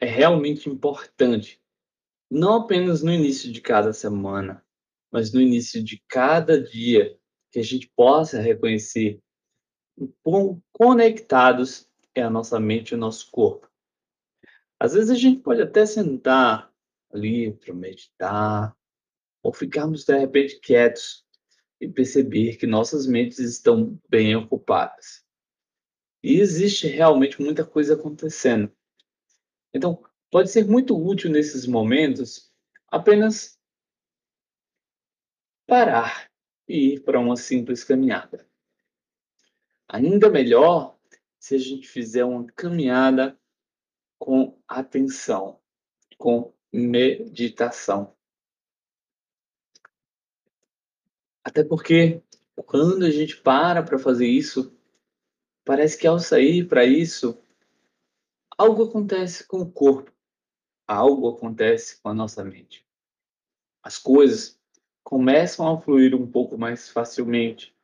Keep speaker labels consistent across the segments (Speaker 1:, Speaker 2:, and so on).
Speaker 1: é realmente importante, não apenas no início de cada semana, mas no início de cada dia, que a gente possa reconhecer o quão conectados é a nossa mente e o nosso corpo. Às vezes a gente pode até sentar ali para meditar, ou ficarmos de repente quietos e perceber que nossas mentes estão bem ocupadas. E existe realmente muita coisa acontecendo. Então, pode ser muito útil nesses momentos apenas parar e ir para uma simples caminhada. Ainda melhor se a gente fizer uma caminhada com atenção, com meditação. Até porque quando a gente para para fazer isso, parece que ao sair para isso, algo acontece com o corpo, algo acontece com a nossa mente. As coisas começam a fluir um pouco mais facilmente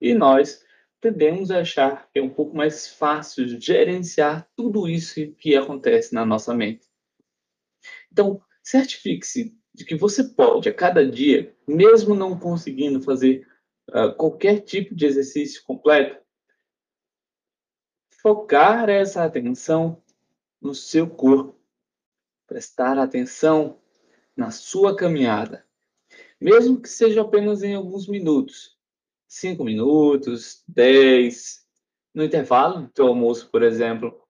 Speaker 1: e nós tendemos a achar que é um pouco mais fácil gerenciar tudo isso que acontece na nossa mente. Então, certifique-se de que você pode, a cada dia, mesmo não conseguindo fazer uh, qualquer tipo de exercício completo, focar essa atenção no seu corpo, prestar atenção na sua caminhada, mesmo que seja apenas em alguns minutos, cinco minutos, dez, no intervalo do teu almoço, por exemplo,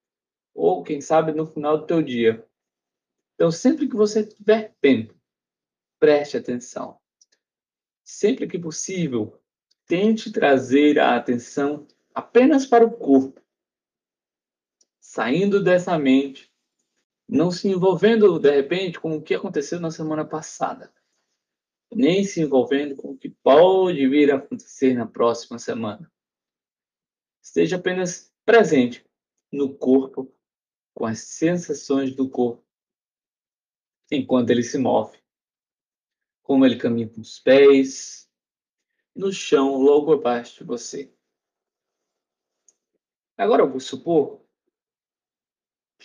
Speaker 1: ou quem sabe no final do teu dia. Então, sempre que você tiver tempo, preste atenção. Sempre que possível, tente trazer a atenção apenas para o corpo, saindo dessa mente, não se envolvendo de repente com o que aconteceu na semana passada, nem se envolvendo com o que pode vir a acontecer na próxima semana. Esteja apenas presente no corpo, com as sensações do corpo, enquanto ele se move como ele caminha com os pés, no chão logo abaixo de você. Agora vou supor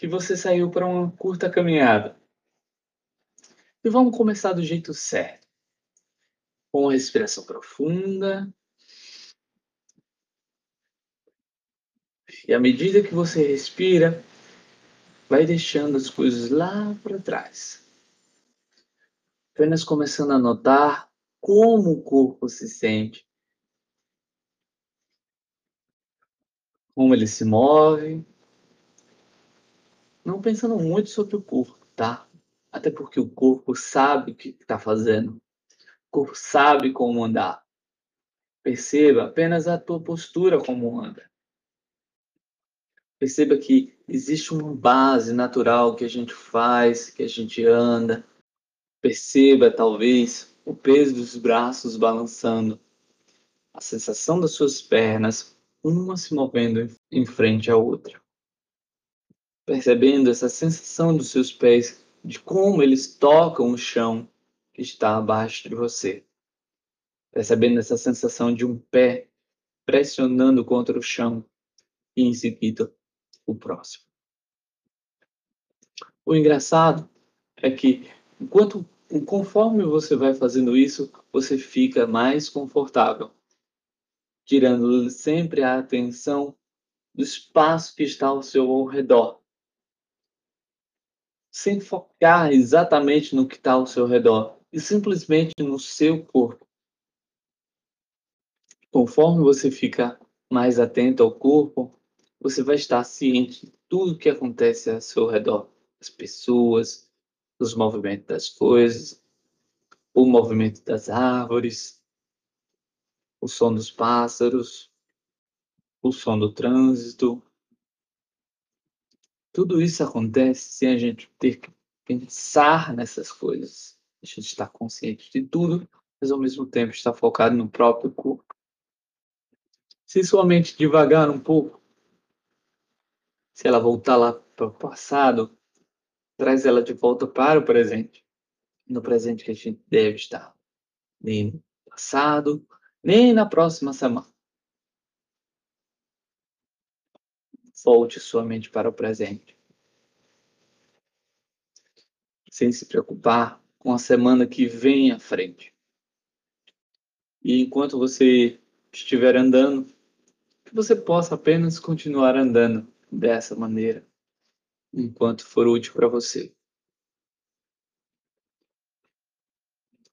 Speaker 1: que você saiu para uma curta caminhada. E vamos começar do jeito certo. Com uma respiração profunda. E à medida que você respira, vai deixando as coisas lá para trás apenas começando a notar como o corpo se sente, como ele se move, não pensando muito sobre o corpo, tá? Até porque o corpo sabe o que está fazendo, o corpo sabe como andar. Perceba apenas a tua postura como anda. Perceba que existe uma base natural que a gente faz, que a gente anda, Perceba, talvez, o peso dos braços balançando, a sensação das suas pernas, uma se movendo em frente à outra. Percebendo essa sensação dos seus pés, de como eles tocam o chão que está abaixo de você. Percebendo essa sensação de um pé pressionando contra o chão e em seguida o próximo. O engraçado é que Enquanto, conforme você vai fazendo isso, você fica mais confortável, tirando sempre a atenção do espaço que está ao seu redor, sem focar exatamente no que está ao seu redor, e simplesmente no seu corpo. Conforme você fica mais atento ao corpo, você vai estar ciente de tudo que acontece ao seu redor, as pessoas, os movimentos das coisas, o movimento das árvores, o som dos pássaros, o som do trânsito. Tudo isso acontece sem a gente ter que pensar nessas coisas. A gente está consciente de tudo, mas ao mesmo tempo está focado no próprio corpo. Se sua mente devagar um pouco, se ela voltar lá para o passado, traz ela de volta para o presente. No presente que a gente deve estar. Nem no passado, nem na próxima semana. Volte sua mente para o presente. sem se preocupar com a semana que vem à frente. E enquanto você estiver andando, que você possa apenas continuar andando dessa maneira, enquanto for útil para você.